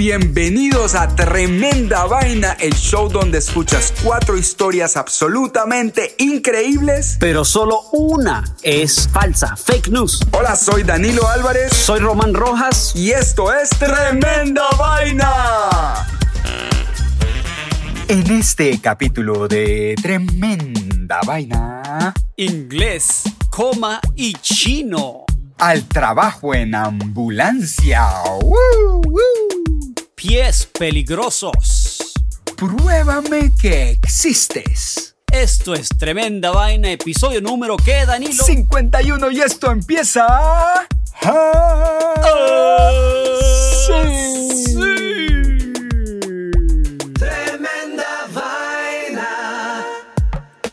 bienvenidos a Tremenda Vaina, el show donde escuchas cuatro historias absolutamente increíbles. Pero solo una es falsa, fake news. Hola, soy Danilo Álvarez. Soy Román Rojas. Y esto es Tremenda Vaina. En este capítulo de Tremenda Vaina. Inglés, coma y chino. Al trabajo en ambulancia. Pies peligrosos. Pruébame que existes. Esto es Tremenda Vaina, episodio número ¿qué, Danilo? 51 y esto empieza... sí. Tremenda vaina.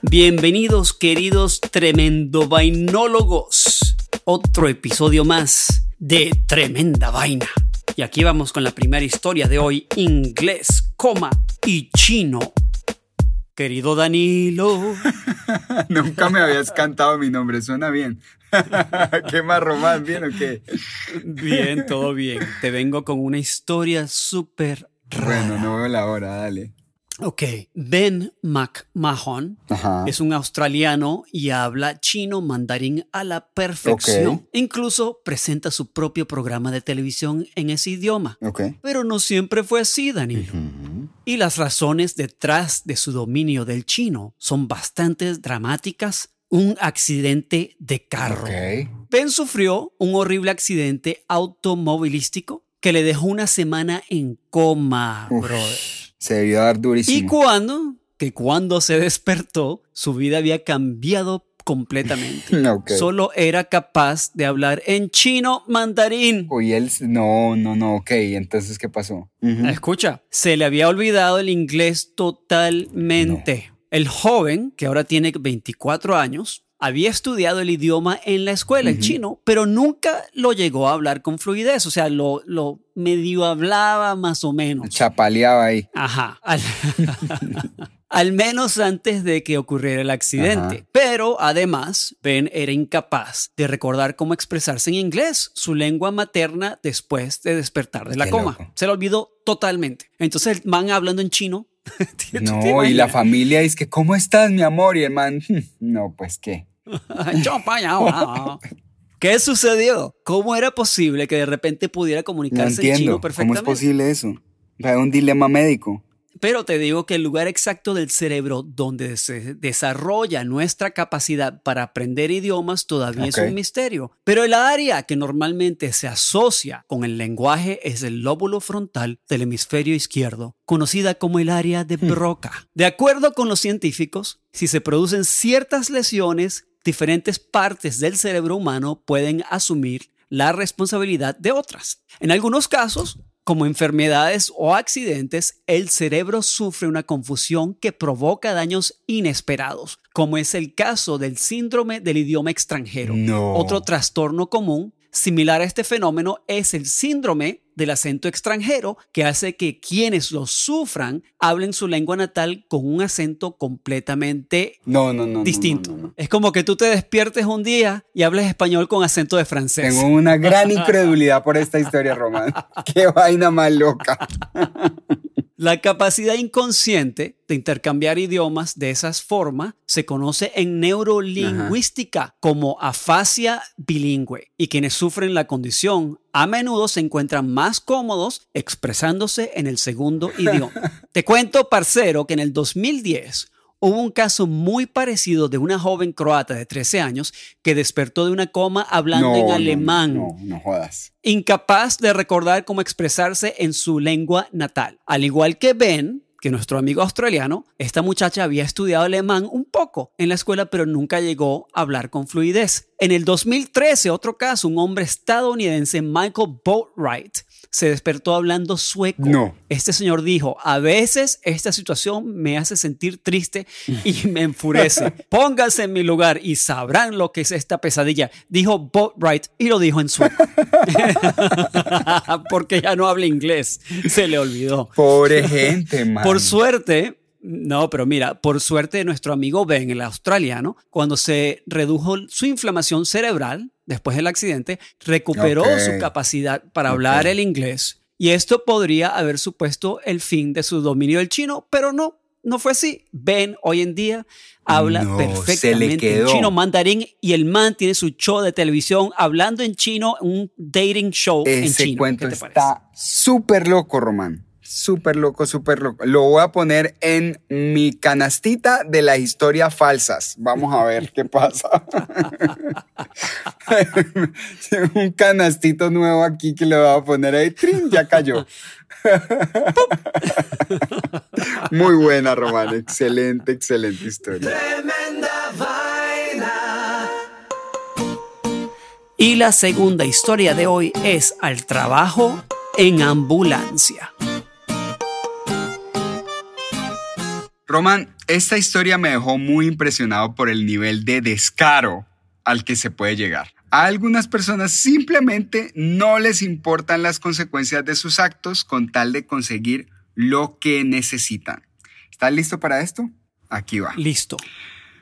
Bienvenidos queridos tremendo vainólogos. Otro episodio más de Tremenda Vaina. Y aquí vamos con la primera historia de hoy, inglés, coma y chino. Querido Danilo. Nunca me habías cantado mi nombre, suena bien. ¿Qué más, Román? ¿Bien o qué? Bien, todo bien. Te vengo con una historia súper rara. Bueno, no veo la hora, dale. Ok, Ben McMahon Ajá. es un australiano y habla chino mandarín a la perfección. Incluso presenta su propio programa de televisión en ese idioma. Ok. Pero no siempre fue así, Danilo. Y las razones detrás de su dominio del chino son bastante dramáticas. Un accidente de carro. Ben sufrió un horrible accidente automovilístico que le dejó una semana en coma, Uf, brother. Se debió dar ¿Y durísimo. cuando? Que cuando se despertó, su vida había cambiado completamente. Solo era capaz de hablar en chino mandarín. Uy, él... No, no, no, ok. Entonces, ¿qué pasó? Escucha, se le había olvidado el inglés totalmente. El joven, que ahora tiene 24 años, había estudiado el idioma en la escuela, el chino, pero nunca lo llegó a hablar con fluidez. O sea, lo, lo medio hablaba más o menos. Chapaleaba ahí. Ajá. Al, al menos antes de que ocurriera el accidente. Ajá. Pero además, Ben era incapaz de recordar cómo expresarse en inglés, su lengua materna, después de despertar de la Qué coma. loco. Se lo olvidó totalmente. Entonces el man hablando en chino. ¿Tú te No, y la familia dice que, ¿cómo estás, mi amor? Y el man, "Hmm, no, pues, ¿qué? ¿Qué sucedió? ¿Cómo era posible que de repente pudiera No comunicarse en entiendo. chino ¿Cómo es perfectamente? posible eso? O sea, un dilema médico. Pero te digo que el lugar exacto del cerebro donde se desarrolla nuestra capacidad para aprender idiomas todavía es un misterio. Pero el área que normalmente se asocia con el lenguaje es el lóbulo frontal del hemisferio izquierdo, conocida como el área de Broca. De acuerdo con los científicos, si se producen ciertas lesiones, diferentes partes del cerebro humano pueden asumir la responsabilidad de otras. En algunos casos, como enfermedades o accidentes, el cerebro sufre una confusión que provoca daños inesperados, como es el caso del síndrome del idioma extranjero. No. Otro trastorno común similar a este fenómeno es el síndrome del acento extranjero, que hace que quienes lo sufran hablen su lengua natal con un acento completamente No, no, no. distinto. Es como que tú te despiertes un día y hables español con acento de francés. Tengo una gran incredulidad por esta historia, Román. Qué vaina más loca. La capacidad inconsciente de intercambiar idiomas de esas formas se conoce en neurolingüística como afasia bilingüe y quienes sufren la condición a menudo se encuentran más cómodos expresándose en el segundo idioma. Te cuento, parcero, que en el 2010 hubo un caso muy parecido de una joven croata de 13 años que despertó de una coma hablando No, en no, alemán No, no jodas. incapaz de recordar cómo expresarse en su lengua natal. Al igual que Ben, que nuestro amigo australiano, esta muchacha había estudiado alemán un poco en la escuela, pero nunca llegó a hablar con fluidez. En el 2013, otro caso, un hombre estadounidense, Michael Boatwright, se despertó hablando sueco. No. Este señor dijo, a veces esta situación me hace sentir triste y me enfurece. Pónganse en mi lugar y sabrán lo que es esta pesadilla, dijo Boatwright y lo dijo en sueco. Porque ya no habla inglés, se le olvidó. Pobre gente, man. Por suerte, no, pero mira, por suerte nuestro amigo Ben, el australiano, cuando se redujo su inflamación cerebral después del accidente, recuperó su capacidad para hablar el inglés Y esto podría haber supuesto el fin de su dominio del chino, pero no, no fue así. Ben hoy en día habla perfectamente en chino mandarín y el man tiene su show de televisión hablando en chino, un dating show en chino. Ese cuento está súper loco, Román. Súper loco, súper loco. Lo voy a poner en mi canastita de las historias falsas. Vamos a ver qué pasa. Un canastito nuevo aquí que le voy a poner ahí. ¡Trin! Ya cayó. Muy buena, Román. Excelente, excelente historia. Tremenda vaina. Y la segunda historia de hoy es al trabajo en ambulancia. Román, esta historia me dejó muy impresionado por el nivel de descaro al que se puede llegar. A algunas personas simplemente no les importan las consecuencias de sus actos con tal de conseguir lo que necesitan. ¿Estás listo para esto? Aquí va. Listo.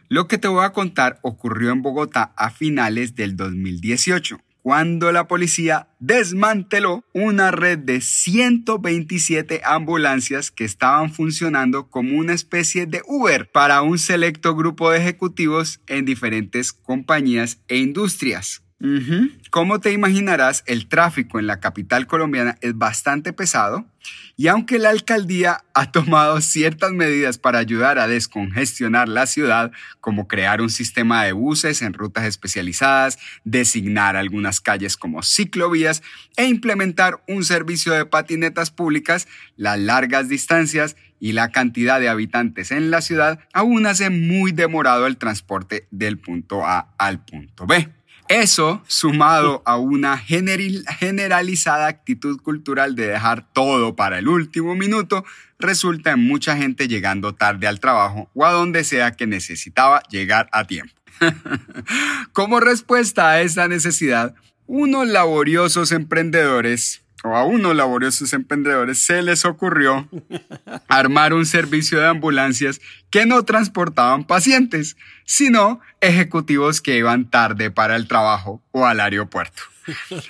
Lo que te voy a contar ocurrió en Bogotá a finales del 2018 cuando la policía desmanteló una red de 127 ambulancias que estaban funcionando como una especie de Uber para un selecto grupo de ejecutivos en diferentes compañías e industrias. Como te imaginarás, el tráfico en la capital colombiana es bastante pesado y aunque la alcaldía ha tomado ciertas medidas para ayudar a descongestionar la ciudad, como crear un sistema de buses en rutas especializadas, designar algunas calles como ciclovías e implementar un servicio de patinetas públicas, las largas distancias y la cantidad de habitantes en la ciudad aún hace muy demorado el transporte del punto A al punto B. Eso, sumado a una generalizada actitud cultural de dejar todo para el último minuto, resulta en mucha gente llegando tarde al trabajo o a donde sea que necesitaba llegar a tiempo. Como respuesta a esa necesidad, unos laboriosos emprendedores o a unos laboriosos emprendedores se les ocurrió armar un servicio de ambulancias que no transportaban pacientes, sino ejecutivos que iban tarde para el trabajo o al aeropuerto.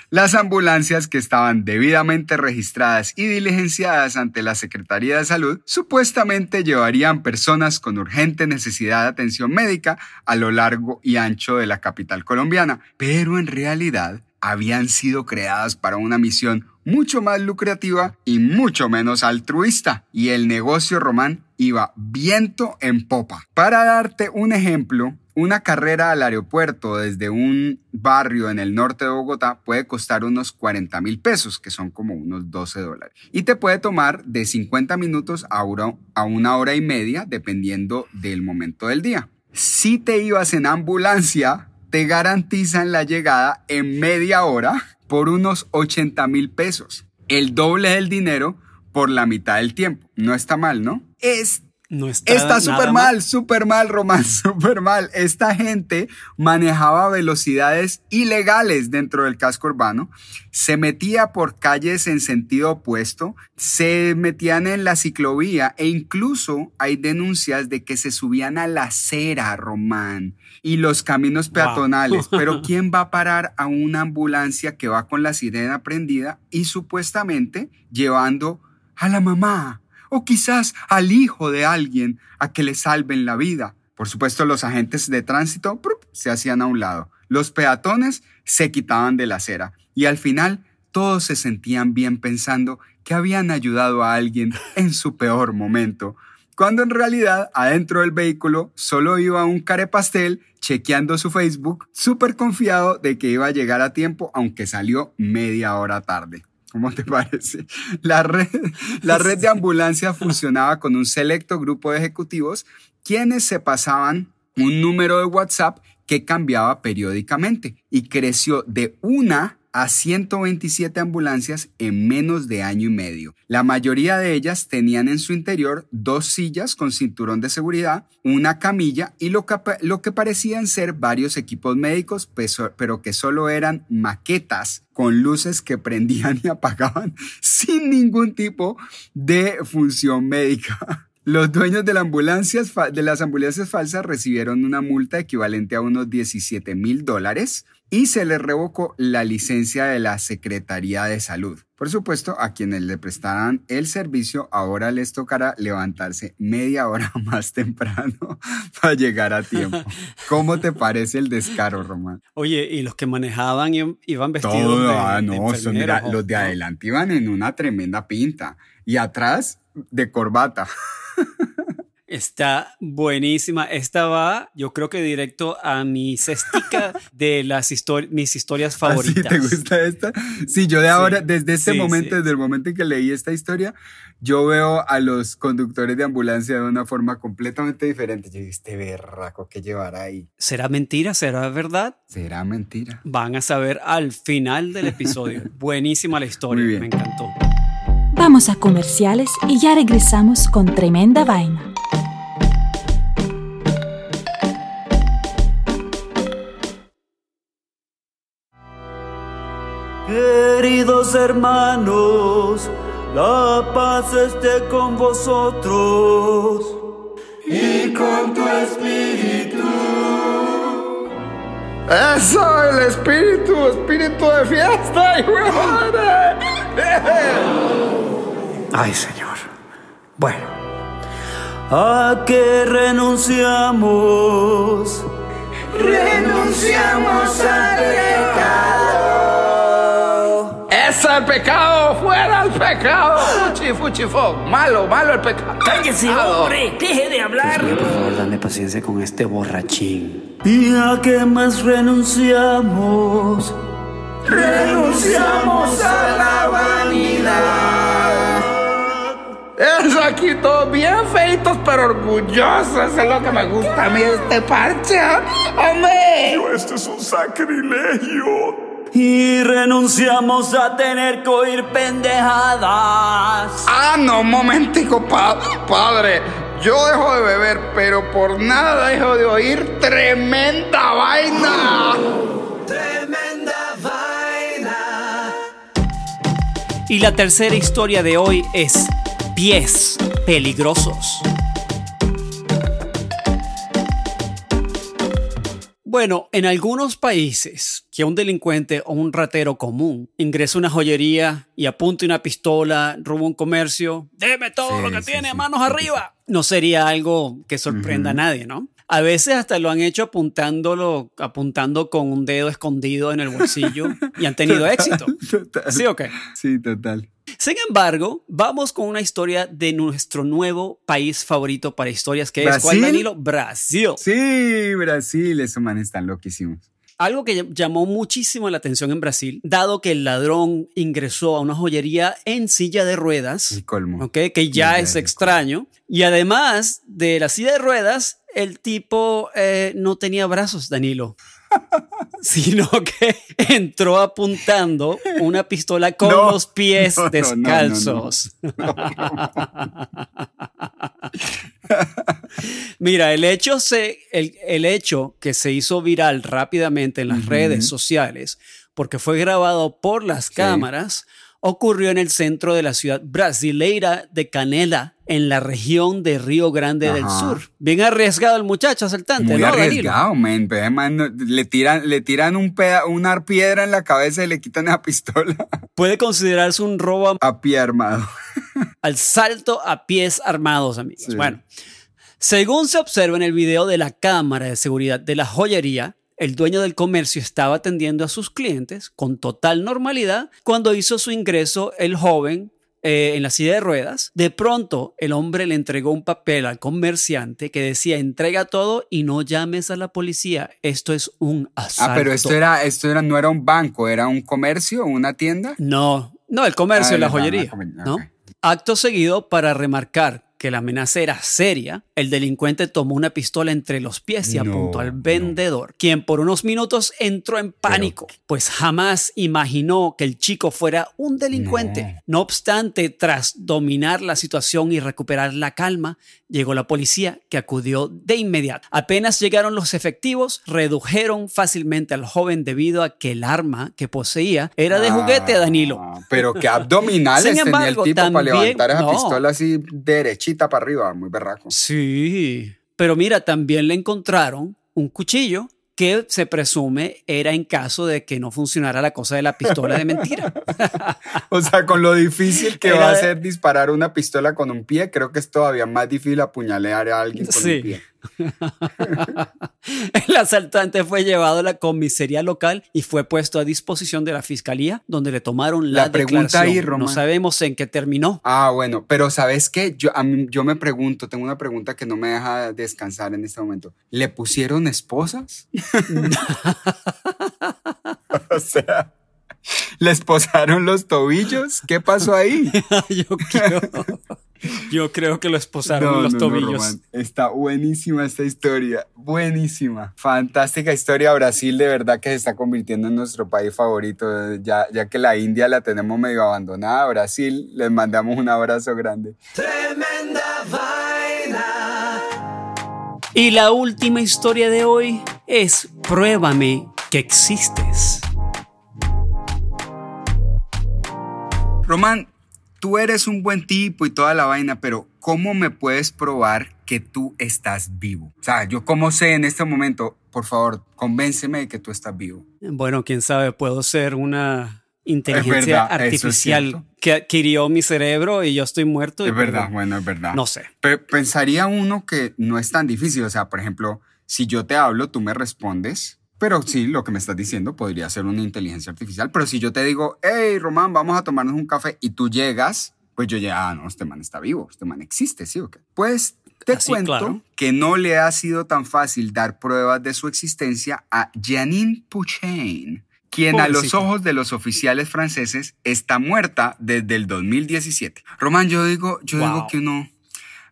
Las ambulancias que estaban debidamente registradas y diligenciadas ante la Secretaría de Salud supuestamente llevarían personas con urgente necesidad de atención médica a lo largo y ancho de la capital colombiana, pero en realidad habían sido creadas para una misión mucho más lucrativa y mucho menos altruista, y el negocio román iba viento en popa. Para darte un ejemplo, una carrera al aeropuerto desde un barrio en el norte de Bogotá puede costar unos 40 mil pesos, que son como unos 12 dólares. Y te puede tomar de 50 minutos a una hora y media, dependiendo del momento del día. Si te ibas en ambulancia, te garantizan la llegada en media hora por unos 80 mil pesos. El doble del dinero por la mitad del tiempo. No está mal, ¿no? Es no está súper mal, súper mal, Román, súper mal. Esta gente manejaba velocidades ilegales dentro del casco urbano, se metía por calles en sentido opuesto, se metían en la ciclovía e incluso hay denuncias de que se subían a la acera, Román, y los caminos peatonales. Pero ¿quién va a parar a una ambulancia que va con la sirena prendida y supuestamente llevando a la mamá? O quizás al hijo de alguien a que le salven la vida. Por supuesto, los agentes de tránsito se hacían a un lado. Los peatones se quitaban de la acera y al final todos se sentían bien pensando que habían ayudado a alguien en su peor momento, cuando en realidad adentro del vehículo solo iba un carepastel chequeando su Facebook, súper confiado de que iba a llegar a tiempo, aunque salió media hora tarde. ¿Cómo te parece? La red, la red de ambulancia funcionaba con un selecto grupo de ejecutivos quienes se pasaban un número de WhatsApp que cambiaba periódicamente y creció de una a 127 ambulancias en menos de año y medio. La mayoría de ellas tenían en su interior dos sillas con cinturón de seguridad, una camilla y lo que, lo que parecían ser varios equipos médicos, pero que solo eran maquetas con luces que prendían y apagaban sin ningún tipo de función médica. Los dueños de, de las ambulancias falsas recibieron una multa equivalente a unos 17 mil dólares y se le revocó la licencia de la Secretaría de Salud. Por supuesto, a quienes le prestaran el servicio ahora les tocará levantarse media hora más temprano para llegar a tiempo. ¿Cómo te parece el descaro, Román? Oye, y los que manejaban iban vestidos de, ah, no, los de adelante iban en una tremenda pinta y atrás de corbata. Está buenísima. Esta va, yo creo que directo a mi cestica de las mis historias ¿Ah, favoritas. ¿Sí ¿Te gusta esta? Sí, yo de ahora, desde este momento, desde el momento en que leí esta historia, yo veo a los conductores de ambulancia de una forma completamente diferente. Yo dije, este berraco que llevará ahí. ¿Será mentira? ¿Será verdad? Será mentira. Van a saber al final del episodio. Buenísima la historia. Me encantó. Vamos a comerciales y ya regresamos con tremenda vaina. Queridos hermanos, la paz esté con vosotros y con tu espíritu. Eso, el espíritu, espíritu de fiesta, y Ay, Señor. Bueno, ¿a qué renunciamos? Renunciamos al pecado. ¡Ese pecado! ¡Fuera el pecado! Fuchi, fuchi, Malo, malo el pecado. ¡Cállese, hombre! ¡Deje de hablar! por favor, dame paciencia con este borrachín. ¿Y a qué más renunciamos? Renunciamos a la vanidad. Es aquí todos bien feitos pero orgullosos. Es lo que me gusta a mí este parche. ¡Hombre! Esto es un sacrilegio. Y renunciamos a tener que oír pendejadas. Ah, no, un momentico, padre. Yo dejo de beber, pero por nada dejo de oír tremenda vaina. Tremenda vaina. Y la tercera historia de hoy es pies peligrosos. Bueno, en algunos países que un delincuente o un ratero común ingresa a una joyería y apunta una pistola, roba un comercio, déme todo lo que tiene, manos arriba, no sería algo que sorprenda a nadie, ¿no? A veces hasta lo han hecho apuntándolo, apuntando con un dedo escondido en el bolsillo y han tenido éxito. ¿Sí o qué? Sí, total. Sin embargo, vamos con una historia de nuestro nuevo país favorito para historias, que es ¿cuál, Danilo? Brasil. Sí, Brasil, esos manes están loquísimos. Algo que llamó muchísimo la atención en Brasil, dado que el ladrón ingresó a una joyería en silla de ruedas, el colmo. que ya es extraño, y además de la silla de ruedas, el tipo eh, no tenía brazos, Danilo. Sino que entró apuntando una pistola con los pies descalzos. Mira, el hecho, se, el, hecho que se hizo viral rápidamente en las redes sociales, porque fue grabado por las cámaras, ocurrió en el centro de la ciudad brasileira de Canela, en la región de Río Grande del Sur. Bien arriesgado el muchacho asaltante, Muy arriesgado, man. Le tiran, le tiran un una piedra en la cabeza y le quitan la pistola. Puede considerarse un robo a, pie armado. al salto a pies armados, amigos. Bueno, según se observa en el video de la cámara de seguridad de la joyería, el dueño del comercio estaba atendiendo a sus clientes con total normalidad cuando hizo su ingreso el joven eh, en la silla de ruedas. De pronto, el hombre le entregó un papel al comerciante que decía, entrega todo y no llames a la policía. Esto es un asalto. Ah, pero esto era, esto era, no era un banco, era un comercio, una tienda. No, no, el comercio, ah, la joyería. ¿no? Acto seguido, para remarcar que la amenaza era seria, el delincuente tomó una pistola entre los pies y apuntó al vendedor, quien por unos minutos entró en pánico, pues jamás imaginó que el chico fuera un delincuente. No. obstante, tras dominar la situación y recuperar la calma, llegó la policía que acudió de inmediato. Apenas llegaron los efectivos, redujeron fácilmente al joven debido a que el arma que poseía era de juguete a Danilo. Ah, pero que abdominales tenía el tipo para levantar esa pistola así derechita para arriba, muy berraco. Sí, pero mira, también le encontraron un cuchillo que se presume era en caso de que no funcionara la cosa de la pistola de mentira. o sea, con lo difícil que Era va a ser disparar una pistola con un pie, creo que es todavía más difícil apuñalear a alguien con Sí. un pie. El asaltante fue llevado a la comisaría local y fue puesto a disposición de la fiscalía, donde le tomaron la, La pregunta ahí, declaración. Román. No sabemos en qué terminó. Ah, bueno, pero ¿sabes qué? Yo, a mí- yo me pregunto, tengo una pregunta que no me deja descansar en este momento. ¿Le pusieron esposas? o sea, ¿le esposaron los tobillos? ¿Qué pasó ahí? yo, creo, yo creo que lo esposaron en los tobillos. Está buenísima esta historia, buenísima. Fantástica historia. Brasil de verdad que se está convirtiendo en nuestro país favorito. Ya, ya que la India la tenemos medio abandonada, Brasil, les mandamos un abrazo grande. Tremenda vaina. y la última historia de hoy es Pruébame que existes. Román, tú eres un buen tipo y toda la vaina, pero ¿cómo me puedes probar que tú estás vivo? O sea, yo cómo sé en este momento, por favor, convénceme de que tú estás vivo. Bueno, quién sabe, puedo ser una inteligencia verdad, es artificial cierto. que adquirió mi cerebro y yo estoy muerto. y Es verdad, pues, bueno, es verdad. No sé. Pe- pensaría uno que no es tan difícil. O sea, por ejemplo, si yo te hablo, tú me respondes. Pero sí, lo que me estás diciendo podría ser una inteligencia artificial. Pero si yo te digo, hey, Román, vamos a tomarnos un café y tú llegas, pues yo ya, ah, no, este man está vivo, este man existe, ¿sí o qué? Pues te Así, cuento claro. que no le ha sido tan fácil dar pruebas de su existencia a Janine Puchain, quien a los ojos de los oficiales franceses está muerta desde el 2017. Román, yo digo, yo digo que uno,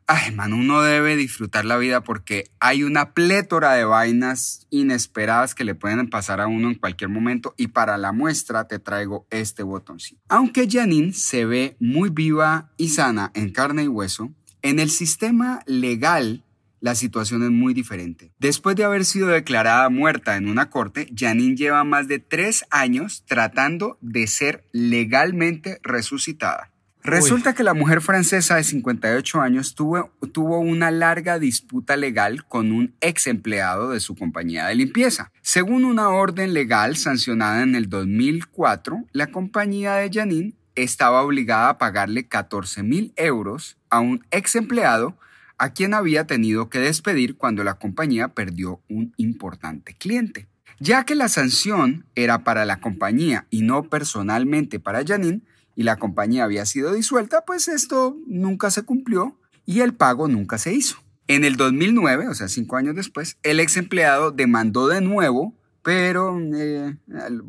ay, man, uno debe disfrutar la vida porque hay una plétora de vainas inesperadas que le pueden pasar a uno en cualquier momento y para la muestra te traigo este botoncito. Aunque Janine se ve muy viva y sana en carne y hueso, en el sistema legal la situación es muy diferente. Después de haber sido declarada muerta en una corte, Janine lleva más de tres años tratando de ser legalmente resucitada. Resulta que la mujer francesa de 58 años tuvo, tuvo una larga disputa legal con un ex empleado de su compañía de limpieza. Según una orden legal sancionada en el 2004, la compañía de Janine estaba obligada a pagarle 14 mil euros a un ex empleado a quien había tenido que despedir cuando la compañía perdió un importante cliente. Ya que la sanción era para la compañía y no personalmente para Janine, y la compañía había sido disuelta, pues esto nunca se cumplió y el pago nunca se hizo. En el 2009, o sea, cinco años después, el ex empleado demandó de nuevo, pero eh,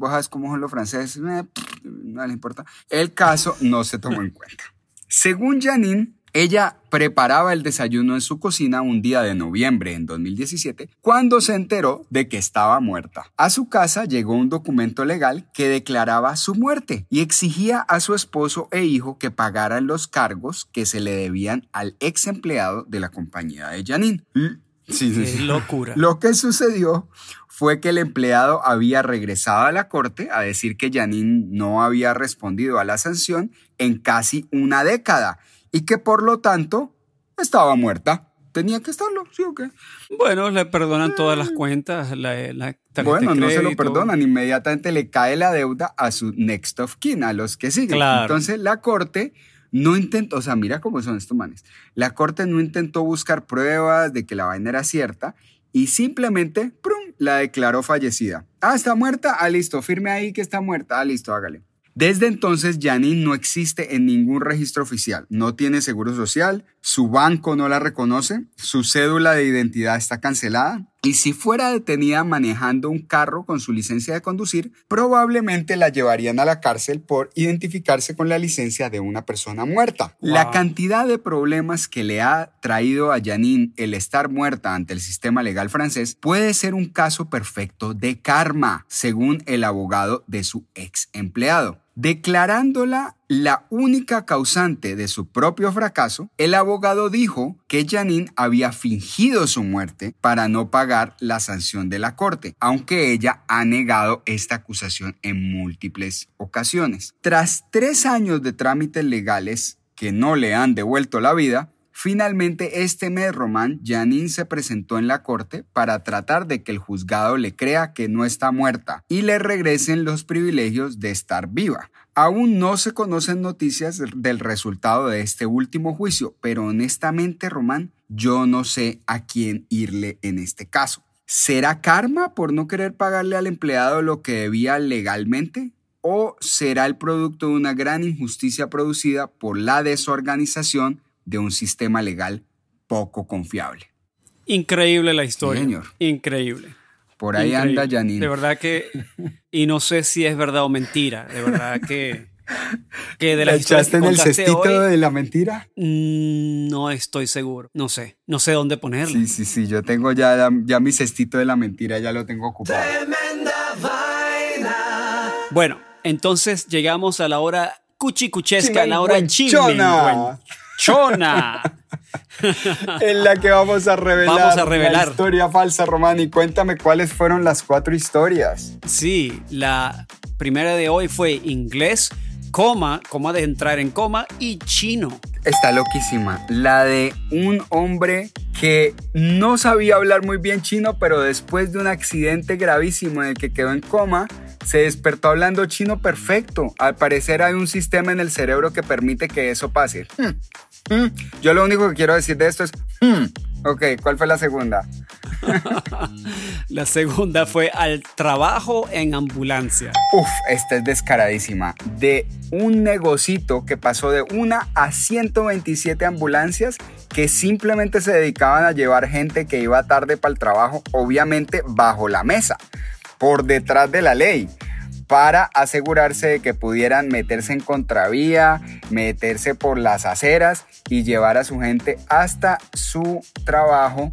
sabes cómo son los franceses, eh, no le importa. El caso no se tomó en cuenta. Según Janine, ella preparaba el desayuno en su cocina un día de noviembre en 2017 cuando se enteró de que estaba muerta. A su casa llegó un documento legal que declaraba su muerte y exigía a su esposo e hijo que pagaran los cargos que se le debían al ex empleado de la compañía de Janine. L- Sí, sí, sí. locura. Lo que sucedió fue que el empleado había regresado a la corte a decir que Janine no había respondido a la sanción en casi una década y que por lo tanto estaba muerta. Tenía que estarlo, ¿sí o qué? Bueno, le perdonan todas las cuentas, la, la Bueno, no se lo perdonan, inmediatamente le cae la deuda a su next of kin, a los que siguen. Claro. Entonces la corte no intentó, o sea, mira cómo son estos manes. La corte no intentó buscar pruebas de que la vaina era cierta y simplemente, ¡prum!, la declaró fallecida. Ah, está muerta, ah, listo, firme ahí que está muerta, ah, listo, hágale. Desde entonces, Janine no existe en ningún registro oficial, no tiene seguro social, su banco no la reconoce, su cédula de identidad está cancelada y si fuera detenida manejando un carro con su licencia de conducir, probablemente la llevarían a la cárcel por identificarse con la licencia de una persona muerta. La cantidad de problemas que le ha traído a Janine el estar muerta ante el sistema legal francés puede ser un caso perfecto de karma, según el abogado de su ex empleado. Declarándola la única causante de su propio fracaso, el abogado dijo que Janine había fingido su muerte para no pagar la sanción de la corte, aunque ella ha negado esta acusación en múltiples ocasiones. Tras tres años de trámites legales que no le han devuelto la vida, Finalmente, este mes, Román, Janine se presentó en la corte para tratar de que el juzgado le crea que no está muerta y le regresen los privilegios de estar viva. Aún no se conocen noticias del resultado de este último juicio, pero honestamente, Román, yo no sé a quién irle en este caso. ¿Será karma por no querer pagarle al empleado lo que debía legalmente? ¿O será el producto de una gran injusticia producida por la desorganización de un sistema legal poco confiable? Increíble la historia. Señor. Increíble. Por ahí Increíble. anda Janine. De verdad que. Y no sé si es verdad o mentira. De verdad que. Que de ¿La echaste en el cestito hoy, de la mentira? mm, No estoy seguro. No sé. No sé dónde ponerlo. Sí, sí, sí. Yo tengo ya, ya mi cestito de la mentira, ya lo tengo ocupado. Tremenda vaina. Bueno, entonces llegamos a la hora cuchicuchesca, la hora Chimenguenchona. Chimenguenchona. en la que vamos a revelar, Vamos a revelar. la historia falsa, Román. Y cuéntame cuáles fueron las cuatro historias. Sí, la primera de hoy fue inglés, coma, coma de entrar en coma y chino. Está loquísima. La de un hombre que no sabía hablar muy bien chino, pero después de un accidente gravísimo en el que quedó en coma, se despertó hablando chino perfecto. Al parecer hay un sistema en el cerebro que permite que eso pase. Hmm. Hmm. Yo lo único que quiero decir de esto es... hmm. Ok, ¿cuál fue la segunda? La segunda fue al trabajo en ambulancia. Uf, esta es descaradísima. De un negocito que pasó de una a 127 ambulancias que simplemente se dedicaban a llevar gente que iba tarde para el trabajo, obviamente bajo la mesa, por detrás de la ley para asegurarse de que pudieran meterse en contravía, meterse por las aceras y llevar a su gente hasta su trabajo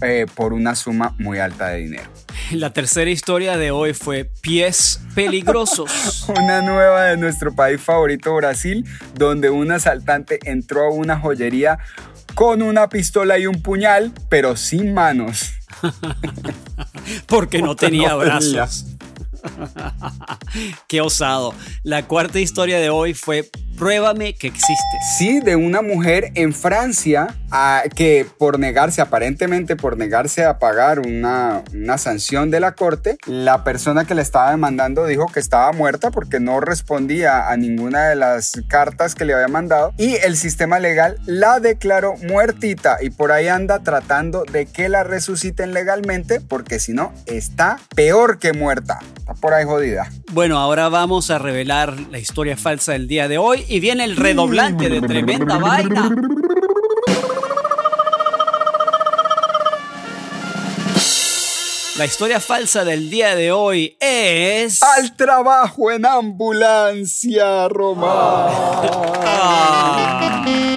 eh, por una suma muy alta de dinero. La tercera historia de hoy fue pies peligrosos. Una nueva de nuestro país favorito, Brasil, donde un asaltante entró a una joyería con una pistola y un puñal, pero sin manos. Porque no tenía no tenía. Qué osado. La cuarta historia de hoy fue Pruébame que existes. Sí, de una mujer en Francia a- que por negarse, aparentemente por negarse a pagar una, una sanción de la corte, la persona que le estaba demandando dijo que estaba muerta porque no respondía a ninguna de las cartas que le había mandado y el sistema legal la declaró muertita y por ahí anda tratando de que la resuciten legalmente porque si no está peor que muerta. Está por ahí jodida. Bueno, ahora vamos a revelar la historia falsa del día de hoy y viene el redoblante de tremenda vaina. La historia falsa del día de hoy es... Al trabajo en ambulancia, Román. Ah.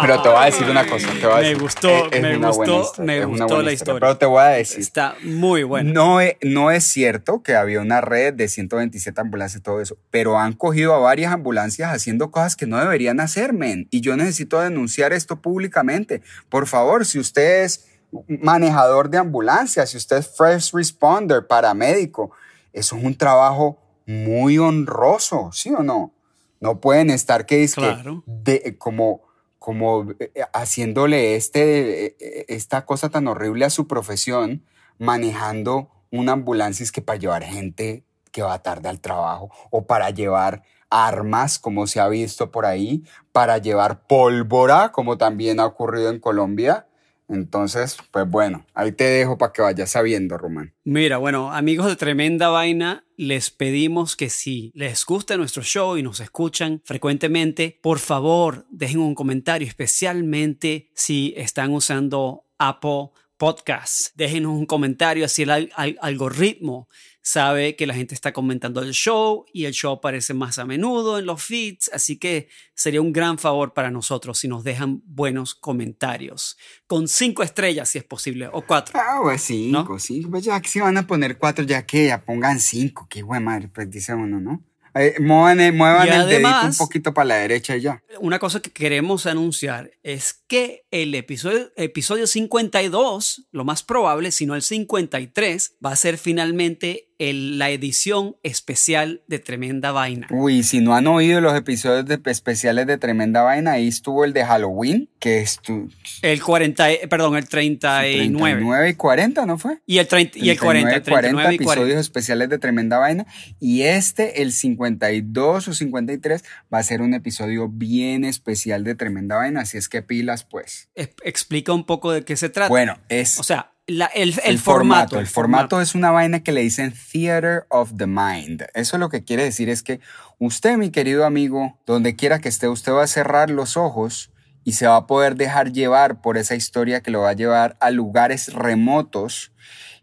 Pero te voy a decir una cosa. Te voy a Me decir, gustó, es- es me gustó, historia, me es una gustó la historia. Pero te voy a decir. Está muy bueno. No es, no es cierto que había una red de 127 ambulancias y todo eso, pero han cogido a varias ambulancias haciendo cosas que no deberían hacer, men. Y yo necesito denunciar esto públicamente. Por favor, si usted es manejador de ambulancia, si usted es first responder, paramédico, eso es un trabajo muy honroso, ¿sí o no? No pueden estar que es que Claro. de, como, como eh, haciéndole este, eh, eh, esta cosa tan horrible a su profesión, manejando una ambulancia es que para llevar gente que va tarde al trabajo o para llevar armas, como se ha visto por ahí, para llevar pólvora, como también ha ocurrido en Colombia. Entonces, pues bueno, ahí te dejo para que vayas sabiendo, Román. Mira, bueno, amigos de Tremenda Vaina, les pedimos que si les gusta nuestro show y nos escuchan frecuentemente, por favor, dejen un comentario, especialmente si están usando Apple Podcasts. Déjenos un comentario, así el al- al- algoritmo sabe que la gente está comentando el show y el show aparece más a menudo en los feeds, así que sería un gran favor para nosotros si nos dejan buenos comentarios, con cinco estrellas si es posible, o cuatro. Ah, pues cinco, ¿No? cinco. Pues ya que si van a poner cuatro, ya que ya pongan cinco. Qué buena madre, pues dice uno, ¿no? Eh, muevan el, muevan el dedito un poquito para la derecha y ya. Una cosa que queremos anunciar es que el episodio, episodio 52, lo más probable, si no el 53, va a ser finalmente el- la edición especial de Tremenda Vaina. Uy, si no han oído los episodios de- especiales de Tremenda Vaina, ahí estuvo el de Halloween, que es tu El 40, eh, perdón, el 39. 39 y 40, ¿no fue? Y el, 30, y el 40, 39, 39 y 40. episodios especiales de Tremenda Vaina. Y este, el 52 o 53, va a ser un episodio bien especial de Tremenda Vaina. Así es que pilas, pues. Es- Explica un poco de qué se trata. Bueno, es o sea, la- el, el el formato. El formato es una vaina que le dicen Theater of the Mind. Eso lo que quiere decir es que usted, mi querido amigo, donde quiera que esté, usted va a cerrar los ojos y se va a poder dejar llevar por esa historia que lo va a llevar a lugares remotos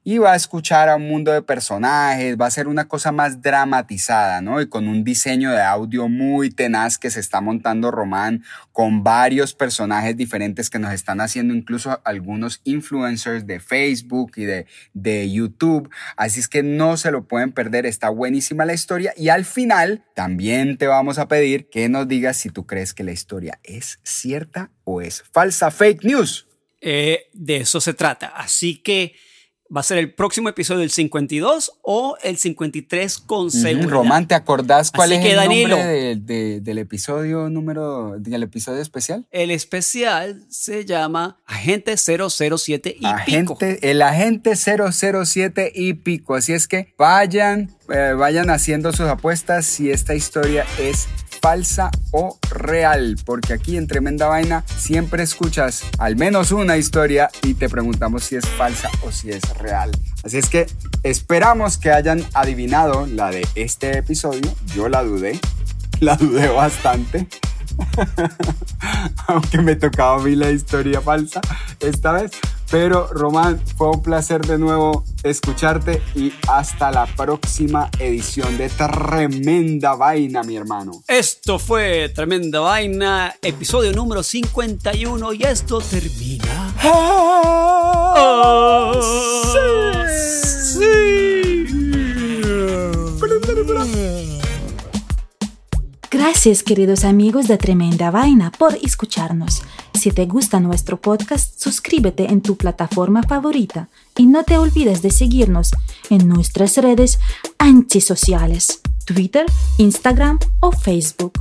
y va a escuchar a un mundo de personajes, va a ser una cosa más dramatizada, ¿no? Y con un diseño de audio muy tenaz que se está montando Román, con varios personajes diferentes que nos están haciendo incluso algunos influencers de Facebook y de, de YouTube. Así es que no se lo pueden perder, está buenísima la historia. Y al final también te vamos a pedir que nos digas si tú crees que la historia es cierta o es falsa, fake news. Eh, de eso se trata. Así que va a ser el próximo episodio del 52 o el 53 con seguridad. Román, ¿te acordás cuál Así es el Danilo. nombre de- de- del episodio número, del episodio especial? El especial se llama Agente 007 y pico. Agente, el agente 007 y pico. Así es que vayan, eh, vayan haciendo sus apuestas si esta historia es falsa o real, porque aquí en Tremenda Vaina siempre escuchas al menos una historia y te preguntamos si es falsa o si es real. Así es que esperamos que hayan adivinado la de este episodio. Yo la dudé, la dudé bastante. Aunque me tocaba a mí la historia falsa esta vez. Pero Román, fue un placer de nuevo escucharte y hasta la próxima edición de Tremenda Vaina, mi hermano. Esto fue Tremenda Vaina, episodio número 51 y esto termina. Gracias queridos amigos de Tremenda Vaina por escucharnos. Si te gusta nuestro podcast, suscríbete en tu plataforma favorita y no te olvides de seguirnos en nuestras redes antisociales, Twitter, Instagram o Facebook.